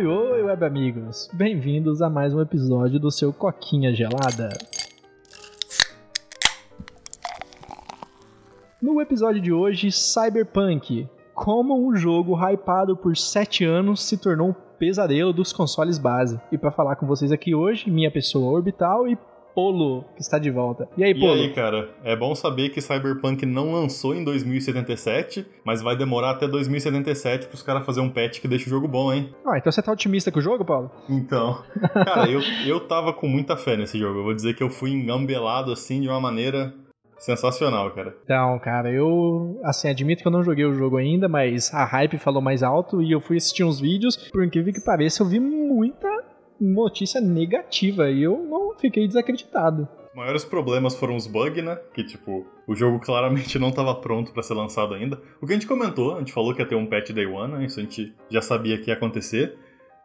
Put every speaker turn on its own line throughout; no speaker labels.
oi, oi, web amigos! Bem-vindos a mais um episódio do seu Coquinha Gelada. No episódio de hoje, Cyberpunk. Como um jogo hypado por 7 anos se tornou um pesadelo dos consoles base. E para falar com vocês aqui hoje, minha pessoa orbital e Polo, que está de volta. E aí, Polo?
E aí, cara? É bom saber que Cyberpunk não lançou em 2077, mas vai demorar até 2077 para os caras fazer um patch que deixe o jogo bom, hein?
Ah, então você tá otimista com o jogo, Paulo?
Então, cara, eu, eu tava com muita fé nesse jogo. Eu vou dizer que eu fui engambelado assim de uma maneira Sensacional, cara.
Então, cara, eu, assim, admito que eu não joguei o jogo ainda, mas a hype falou mais alto e eu fui assistir uns vídeos. Por incrível que pareça, eu vi muita notícia negativa e eu não fiquei desacreditado.
Os maiores problemas foram os bugs, né? Que, tipo, o jogo claramente não estava pronto para ser lançado ainda. O que a gente comentou, a gente falou que ia ter um patch day one, né? Isso a gente já sabia que ia acontecer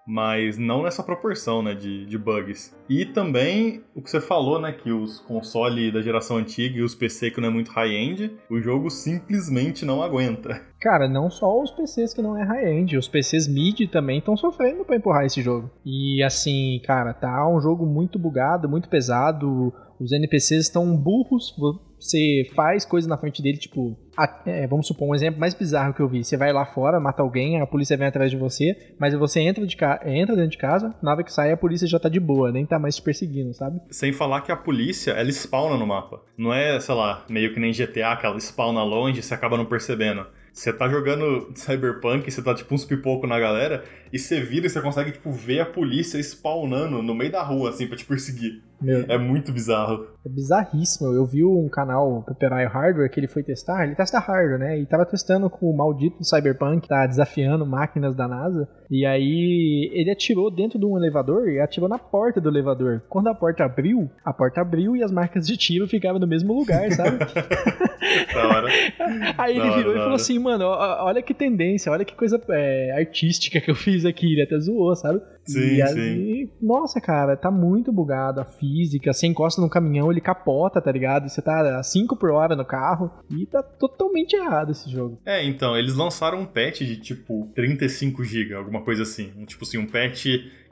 mas não nessa proporção né, de, de bugs. E também o que você falou, né, que os consoles da geração antiga e os PC que não é muito high-end, o jogo simplesmente não aguenta.
Cara, não só os PCs que não é high-end, os PCs mid também estão sofrendo para empurrar esse jogo. E assim, cara, tá um jogo muito bugado, muito pesado, os NPCs estão burros, você faz coisa na frente dele, tipo, é, vamos supor um exemplo mais bizarro que eu vi. Você vai lá fora, mata alguém, a polícia vem atrás de você, mas você entra, de entra dentro de casa, na hora que sai a polícia já tá de boa, nem tá mais te perseguindo, sabe?
Sem falar que a polícia, ela spawna no mapa. Não é, sei lá, meio que nem GTA, que ela spawna longe e você acaba não percebendo. Você tá jogando Cyberpunk, você tá tipo uns pipocos na galera, e você vira e você consegue, tipo, ver a polícia spawnando no meio da rua, assim, pra te perseguir. Meu. É muito bizarro.
É bizarríssimo. Eu vi um canal, Pepperai Hardware, que ele foi testar, ele testa hardware, né? E tava testando com o maldito Cyberpunk, tá desafiando máquinas da NASA. E aí ele atirou dentro de um elevador e atirou na porta do elevador. Quando a porta abriu, a porta abriu e as marcas de tiro ficavam no mesmo lugar, sabe?
da hora.
Aí ele virou e falou assim, mano, olha que tendência, olha que coisa é, artística que eu fiz aqui. Ele até zoou, sabe?
Sim, e sim.
Nossa, cara, tá muito bugado a física. Você encosta no caminhão, ele capota, tá ligado? Você tá a 5 por hora no carro e tá totalmente errado esse jogo.
É, então, eles lançaram um patch de tipo 35 GB, alguma coisa assim. Um, tipo assim, um patch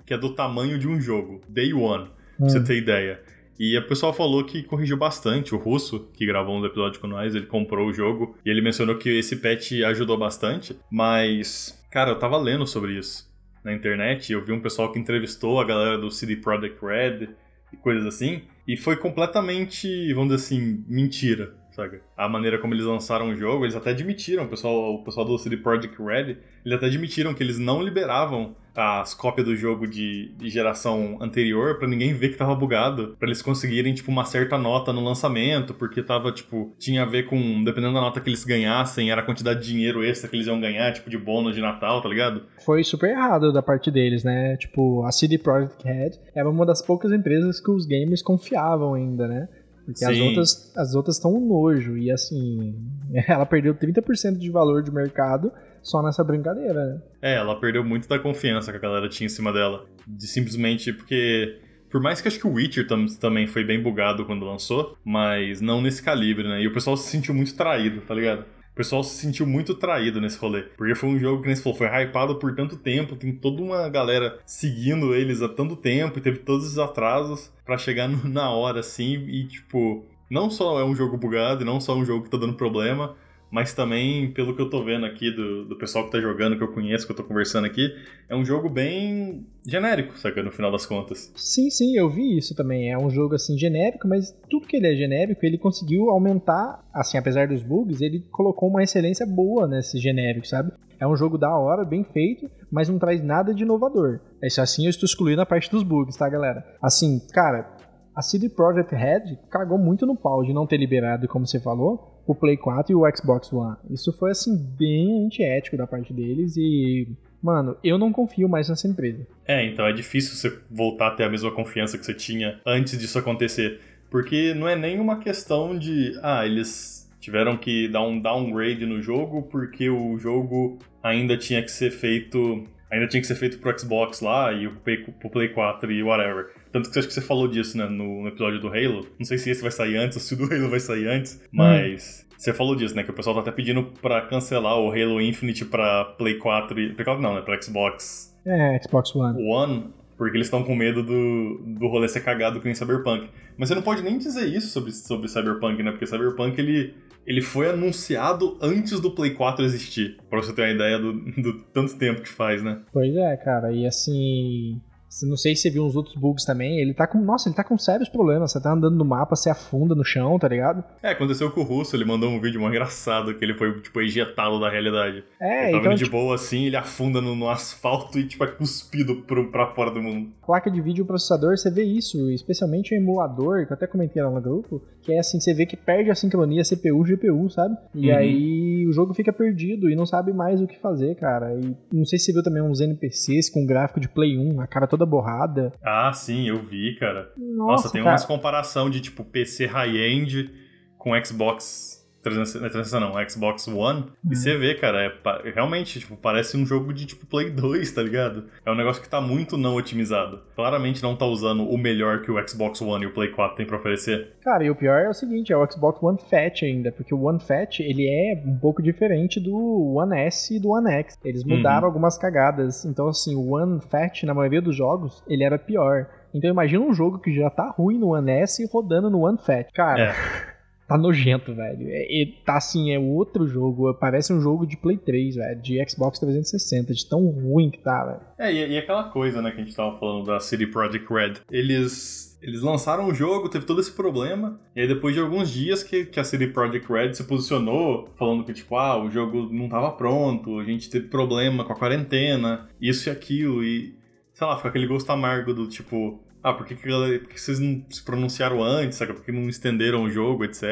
que é do tamanho de um jogo. Day One, pra hum. você ter ideia. E o pessoal falou que corrigiu bastante. O Russo, que gravou um episódio com nós, ele comprou o jogo e ele mencionou que esse patch ajudou bastante. Mas, cara, eu tava lendo sobre isso na internet. Eu vi um pessoal que entrevistou a galera do CD Projekt Red e coisas assim. E foi completamente, vamos dizer assim, mentira, sabe? A maneira como eles lançaram o jogo, eles até admitiram, o pessoal, o pessoal do CD Projekt Red, eles até admitiram que eles não liberavam as cópias do jogo de, de geração anterior para ninguém ver que tava bugado, para eles conseguirem tipo uma certa nota no lançamento, porque tava tipo tinha a ver com dependendo da nota que eles ganhassem, era a quantidade de dinheiro extra que eles iam ganhar, tipo de bônus de Natal, tá ligado?
Foi super errado da parte deles, né? Tipo, a CD Projekt Red era uma das poucas empresas que os gamers confiavam ainda, né? Porque as outras as outras estão um nojo e assim, ela perdeu 30% de valor de mercado só nessa brincadeira, né?
É, ela perdeu muito da confiança que a galera tinha em cima dela. De simplesmente porque. Por mais que acho que o Witcher tam também foi bem bugado quando lançou, mas não nesse calibre, né? E o pessoal se sentiu muito traído, tá ligado? O pessoal se sentiu muito traído nesse rolê. Porque foi um jogo que, nem se falou, foi hypado por tanto tempo, tem toda uma galera seguindo eles há tanto tempo, e teve todos os atrasos para chegar na hora, assim, e tipo. Não só é um jogo bugado, não só um jogo que tá dando problema, mas também, pelo que eu tô vendo aqui do, do pessoal que tá jogando, que eu conheço, que eu tô conversando aqui, é um jogo bem genérico, saca? No final das contas.
Sim, sim, eu vi isso também. É um jogo, assim, genérico, mas tudo que ele é genérico, ele conseguiu aumentar, assim, apesar dos bugs, ele colocou uma excelência boa nesse genérico, sabe? É um jogo da hora, bem feito, mas não traz nada de inovador. Esse assim eu estou excluindo a parte dos bugs, tá, galera? Assim, cara, a CD Projekt Red cagou muito no pau de não ter liberado, como você falou, o Play 4 e o Xbox One. Isso foi assim bem antiético da parte deles e mano, eu não confio mais nessa empresa.
É, então é difícil você voltar a ter a mesma confiança que você tinha antes disso acontecer, porque não é nem uma questão de ah, eles tiveram que dar um downgrade no jogo porque o jogo ainda tinha que ser feito ainda tinha que ser feito pro Xbox lá e o Play, pro Play 4 e whatever. Tanto que acho que você falou disso, né, no, episódio do Halo. Não sei se esse vai sair antes ou se o do Halo vai sair antes, hum. mas hum. você falou disso, né, que o pessoal tá até pedindo pra cancelar o Halo Infinite pra Play 4 e... Play 4 não, né, pra Xbox
É, Xbox One.
One, porque eles estão com medo do, do rolê ser cagado com o Cyberpunk. Mas você não pode nem dizer isso sobre, sobre Cyberpunk, né? Porque Cyberpunk ele, ele foi anunciado antes do Play 4 existir. Pra você ter uma ideia do, do tanto tempo que faz, né?
Pois é, cara. E assim. Não sei se você viu uns outros bugs também. Ele tá com. Nossa, ele tá com sérios problemas. Você tá andando no mapa, você afunda no chão, tá ligado?
É, aconteceu com o Russo, ele mandou um vídeo mó engraçado que ele foi, tipo, ejetado da realidade.
É,
ele tava
então,
de
tipo,
boa assim, ele afunda no, no asfalto e, tipo, é cuspido pro, pra fora do mundo.
placa de vídeo processador, você vê isso, especialmente o emulador, que eu até comentei lá no grupo, que é assim, você vê que perde a sincronia CPU GPU, sabe? E
Uhum.
aí o jogo fica perdido e não sabe mais o que fazer, cara. E não sei se você viu também uns NPCs com gráfico de Play 1, a cara toda borrada.
Ah, sim, eu vi, cara.
Nossa,
Nossa, tem
cara.
umas comparação de, tipo, PC high-end com Xbox 360, não é 360 não, Xbox One.
Uhum.
E você vê, cara, é, realmente, tipo, parece um jogo de, tipo, Play 2, tá ligado? É um negócio que tá muito não otimizado. Claramente não tá usando o melhor que o Xbox One e o Play 4 tem pra oferecer.
Cara, e o pior é o seguinte, é o Xbox One Fat ainda, porque o One Fat, ele é um pouco diferente do One S e do One X. Eles mudaram
Uhum.
algumas cagadas. Então, assim, o One Fat, na maioria dos jogos, ele era pior. Então imagina um jogo que já tá ruim no One S rodando no One Fat. Cara,
É.
tá nojento, velho. É, é- tá assim, é outro jogo. Parece um jogo de Play 3, velho. De Xbox 360, de tão ruim que tá, velho.
É, e, e aquela coisa, né, que a gente tava falando da City Project Red. Eles. Eles lançaram o jogo, teve todo esse problema, e aí depois de alguns dias que, que a City Project Red se posicionou, falando que, tipo, ah, o jogo não tava pronto, a gente teve problema com a quarentena, isso e aquilo, e, sei lá, fica aquele gosto amargo do tipo, ah, por que, que, por que vocês não se pronunciaram antes, saca? Por que não estenderam o jogo, etc.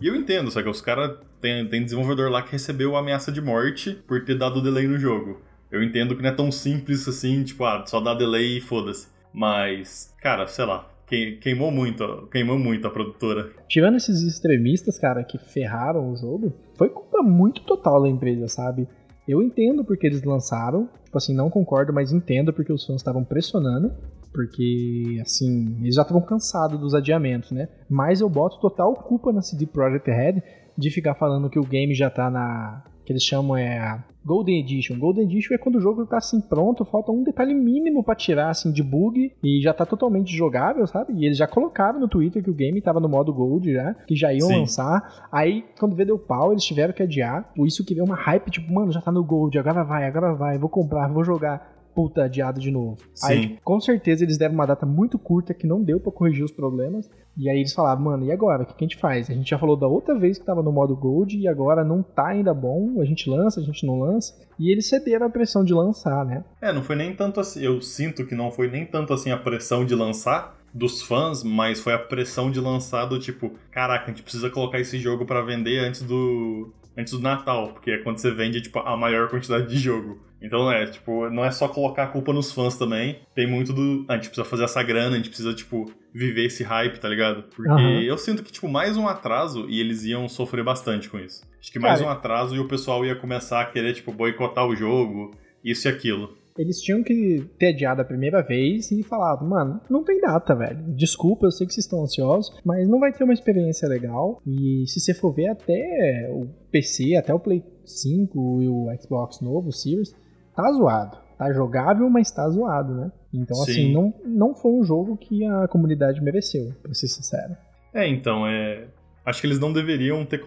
E eu entendo, saca? Os caras, tem, tem desenvolvedor lá que recebeu ameaça de morte por ter dado delay no jogo. Eu entendo que não é tão simples assim, tipo, ah, só dá delay e foda-se. Mas, cara, sei lá, que- queimou muito, queimou muito a produtora.
Tirando esses extremistas, cara, que ferraram o jogo, foi culpa muito total da empresa, sabe? Eu entendo porque eles lançaram, tipo assim, não concordo, mas entendo porque os fãs estavam pressionando, porque, assim, eles já estavam cansados dos adiamentos, né? Mas eu boto total culpa na CD Projekt Red de ficar falando que o game já tá na. que eles chamam é a Golden Edition. Golden Edition é quando o jogo tá assim pronto, falta um detalhe mínimo pra tirar assim de bug e já tá totalmente jogável, sabe? E eles já colocaram no Twitter que o game tava no modo Gold já, que já iam
Sim.
lançar. Aí quando vê deu pau, eles tiveram que adiar. Por isso que veio uma hype, tipo, mano, já tá no Gold, agora vai, agora vai, vou comprar, vou jogar. Puta, adiado de novo. Aí,
Sim.
tipo, com certeza, eles deram uma data muito curta que não deu pra corrigir os problemas. E aí eles falaram, mano, e agora? O que, que a gente faz? A gente já falou da outra vez que tava no modo Gold e agora não tá ainda bom. A gente lança, a gente não lança. E eles cederam a pressão de lançar, né?
É, não foi nem tanto assim. Eu sinto que não foi nem tanto assim a pressão de lançar dos fãs, mas foi a pressão de lançar do tipo, caraca, a gente precisa colocar esse jogo pra vender antes do antes do Natal, porque é quando você vende tipo a maior quantidade de jogo. Então é, tipo, não é só colocar a culpa nos fãs também. Tem muito do, "Ah, a gente precisa fazer essa grana, a gente precisa tipo viver esse hype, tá ligado? Porque
Aham.
eu sinto que tipo mais um atraso e eles iam sofrer bastante com isso. Acho que mais
Cara,
um atraso e o pessoal ia começar a querer tipo boicotar o jogo, isso e aquilo.
Eles tinham que ter adiado a primeira vez e falado, mano, não tem data, velho. Desculpa, eu sei que vocês estão ansiosos, mas não vai ter uma experiência legal. E se você for ver até o PC, até o Play 5 e o Xbox novo, o Series, tá zoado. Tá jogável, mas tá zoado, né? Então,
Sim.
assim, não, não foi um jogo que a comunidade mereceu, pra ser sincero.
É, então, é. Acho que eles não deveriam ter,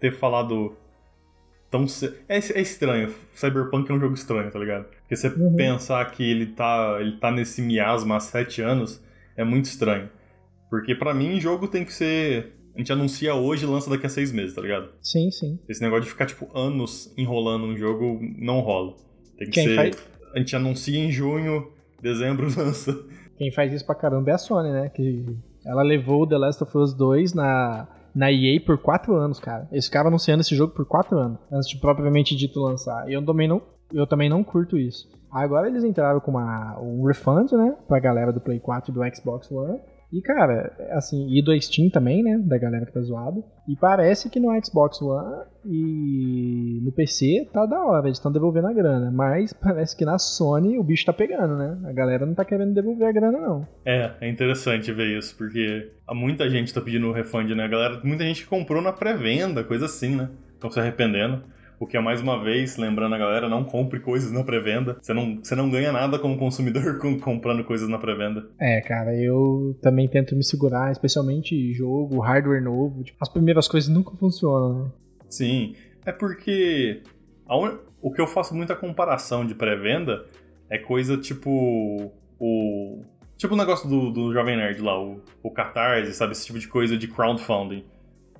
ter falado tão. É, é estranho. Cyberpunk é um jogo estranho, tá ligado? Porque você
Uhum.
pensar que ele tá, ele tá nesse miasma há sete anos é muito estranho. Porque pra mim, jogo tem que ser. A gente anuncia hoje e lança daqui a seis meses, tá ligado?
Sim, sim.
Esse negócio de ficar, tipo, anos enrolando um jogo não rola. Tem que
Quem
ser.
faz-
A gente anuncia em junho, dezembro lança.
Quem faz isso pra caramba é a Sony, né? Que ela levou o The Last of Us 2 na, na EA por 4 anos, cara. Eles ficaram anunciando esse jogo por 4 anos, antes de propriamente dito lançar. E eu também não, eu também não curto isso. Agora eles entraram com uma, um refund, né? Pra galera do Play 4 e do Xbox One. E, cara, assim, e do Steam também, né? Da galera que tá zoado. E parece que no Xbox One e no PC tá da hora, eles estão devolvendo a grana. Mas parece que na Sony o bicho tá pegando, né? A galera não tá querendo devolver a grana, não.
É, é interessante ver isso, porque muita gente tá pedindo refund, né? Galera, muita gente comprou na pré-venda, coisa assim, né? Estão se arrependendo. O que é mais uma vez, lembrando a galera, não compre coisas na pré-venda. Você não, você não ganha nada como consumidor com, comprando coisas na pré-venda.
É, cara, eu também tento me segurar, especialmente jogo, hardware novo. Tipo, as primeiras coisas nunca funcionam, né?
Sim, é porque un... o que eu faço muita comparação de pré-venda é coisa tipo o tipo o negócio do, do Jovem Nerd lá, o, o Catarse, sabe? Esse tipo de coisa de crowdfunding.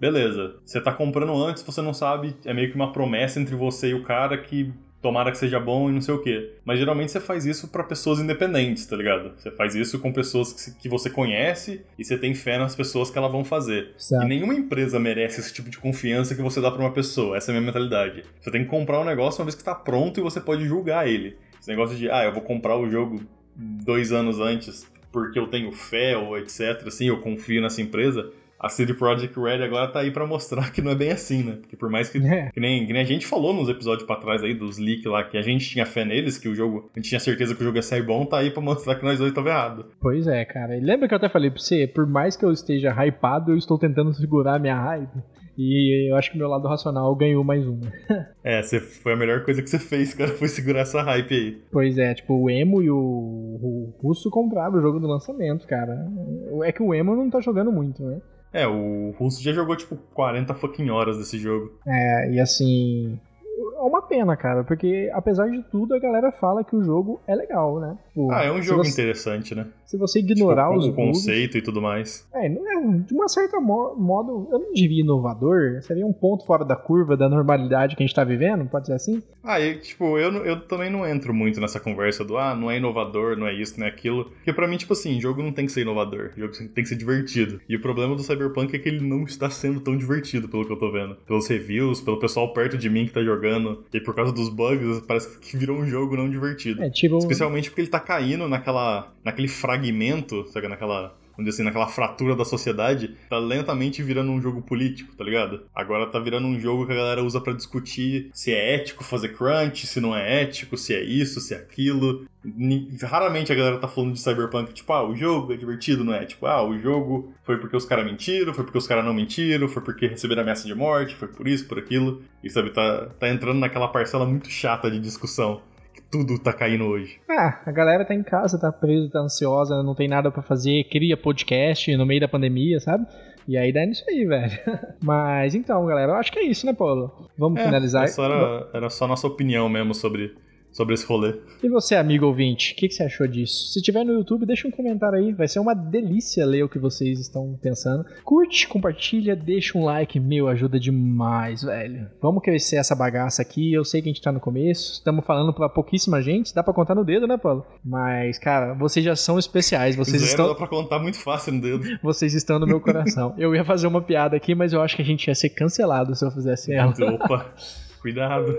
Beleza, você tá comprando antes, você não sabe, é meio que uma promessa entre você e o cara que tomara que seja bom e não sei o quê. Mas geralmente você faz isso para pessoas independentes, tá ligado? Você faz isso com pessoas que, que você conhece e você tem fé nas pessoas que elas vão fazer. Certo. E nenhuma empresa merece esse tipo de confiança que você dá para uma pessoa. Essa é a minha mentalidade. Você tem que comprar um negócio uma vez que tá pronto e você pode julgar ele. Esse negócio de, ah, eu vou comprar o jogo dois anos antes porque eu tenho fé ou etc, assim, eu confio nessa empresa a CD Projekt Red agora tá aí para mostrar que não é bem assim, né? Porque por mais que, é. que, nem, que, nem, a gente falou nos episódios para trás aí dos leaks lá, que a gente tinha fé neles, que o jogo, a gente tinha certeza que o jogo ia sair bom, tá aí pra mostrar que nós dois tava errado.
Pois é, cara. E lembra que eu até falei pra você, por mais que eu esteja hypado, eu estou tentando segurar a minha hype. E eu acho que o meu lado racional ganhou mais uma.
é, você, foi a melhor coisa que você fez, cara, foi segurar essa hype aí.
Pois é, tipo, o Emo e o, o Russo compraram o jogo do lançamento, cara. É que o Emo não tá jogando muito, né?
É, o Russo já jogou tipo 40 fucking horas desse jogo.
É, e assim uma pena, cara, porque apesar de tudo, a galera fala que o jogo é legal, né?
Tipo, ah, é um jogo você, interessante, né?
Se você ignorar tipo, os
o conceito e tudo mais.
É, é, de uma certa mo modo, eu não diria inovador, seria um ponto fora da curva da normalidade que a gente tá vivendo, pode ser assim?
Ah, e, tipo, eu, eu também não entro muito nessa conversa do, ah, não é inovador, não é isso, não é aquilo. Porque pra mim, tipo assim, jogo não tem que ser inovador, jogo tem que ser divertido. E o problema do Cyberpunk é que ele não está sendo tão divertido, pelo que eu tô vendo. Pelos reviews, pelo pessoal perto de mim que tá jogando e por causa dos bugs, parece que virou um jogo não divertido. É, tipo... Especialmente porque ele tá caindo naquela, naquele fragmento, sabe? Naquela vamos dizer assim, naquela fratura da sociedade, tá lentamente virando um jogo político, tá ligado? Agora tá virando um jogo que a galera usa para discutir se é ético fazer crunch, se não é ético, se é isso, se é aquilo. Raramente a galera tá falando de Cyberpunk, tipo, ah, o jogo é divertido, não é? Tipo, ah, o jogo foi porque os caras mentiram, foi porque os caras não mentiram, foi porque receberam ameaça de morte, foi por isso, por aquilo. E sabe, tá, tá entrando naquela parcela muito chata de discussão tudo tá caindo hoje.
Ah, a galera tá em casa, tá presa, tá ansiosa, não tem nada para fazer, cria podcast no meio da pandemia, sabe? E aí dá nisso aí, velho. Mas então, galera, eu acho que é isso, né, Paulo? Vamos é, finalizar.
Era, era só nossa opinião mesmo sobre sobre esse rolê.
E você, amigo ouvinte, o que, que, você achou disso? Se tiver no YouTube, deixa um comentário aí. Vai ser uma delícia ler o que vocês estão pensando. Curte, compartilha, deixa um like. Meu, ajuda demais, velho. Vamos crescer essa bagaça aqui. Eu sei que a gente tá no começo. Estamos falando pra pouquíssima gente. Dá pra contar no dedo, né, Paulo? Mas, cara, vocês já são especiais. Vocês
Zero
estão.
Dá pra contar muito fácil no dedo.
Vocês estão no meu coração. eu ia fazer uma piada aqui, mas eu acho que a gente ia ser cancelado se eu fizesse ela.
Opa. Cuidado.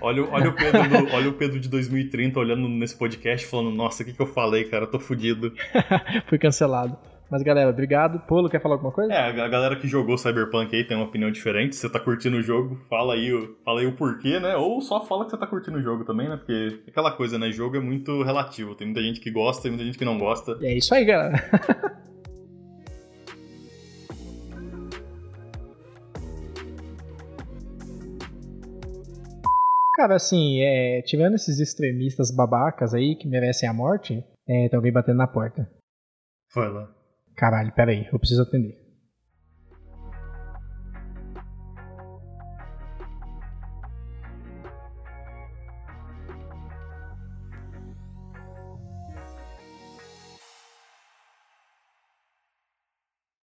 Olha, olha, o Pedro do, olha o Pedro de 2030 olhando nesse podcast falando, nossa, o que, que eu falei, cara? Eu tô fudido.
Fui cancelado. Mas galera, obrigado. Polo, quer falar alguma coisa?
É, a galera que jogou Cyberpunk aí tem uma opinião diferente. Se você tá curtindo o jogo, fala aí, fala aí o porquê, né? Ou só fala que você tá curtindo o jogo também, né? Porque aquela coisa, né? Jogo é muito relativo. Tem muita gente que gosta e muita gente que não gosta.
É isso aí, galera. Cara, assim, é, tivendo esses extremistas babacas aí que merecem a morte, é, tem alguém batendo na porta.
Foi lá.
Caralho, peraí, eu preciso atender.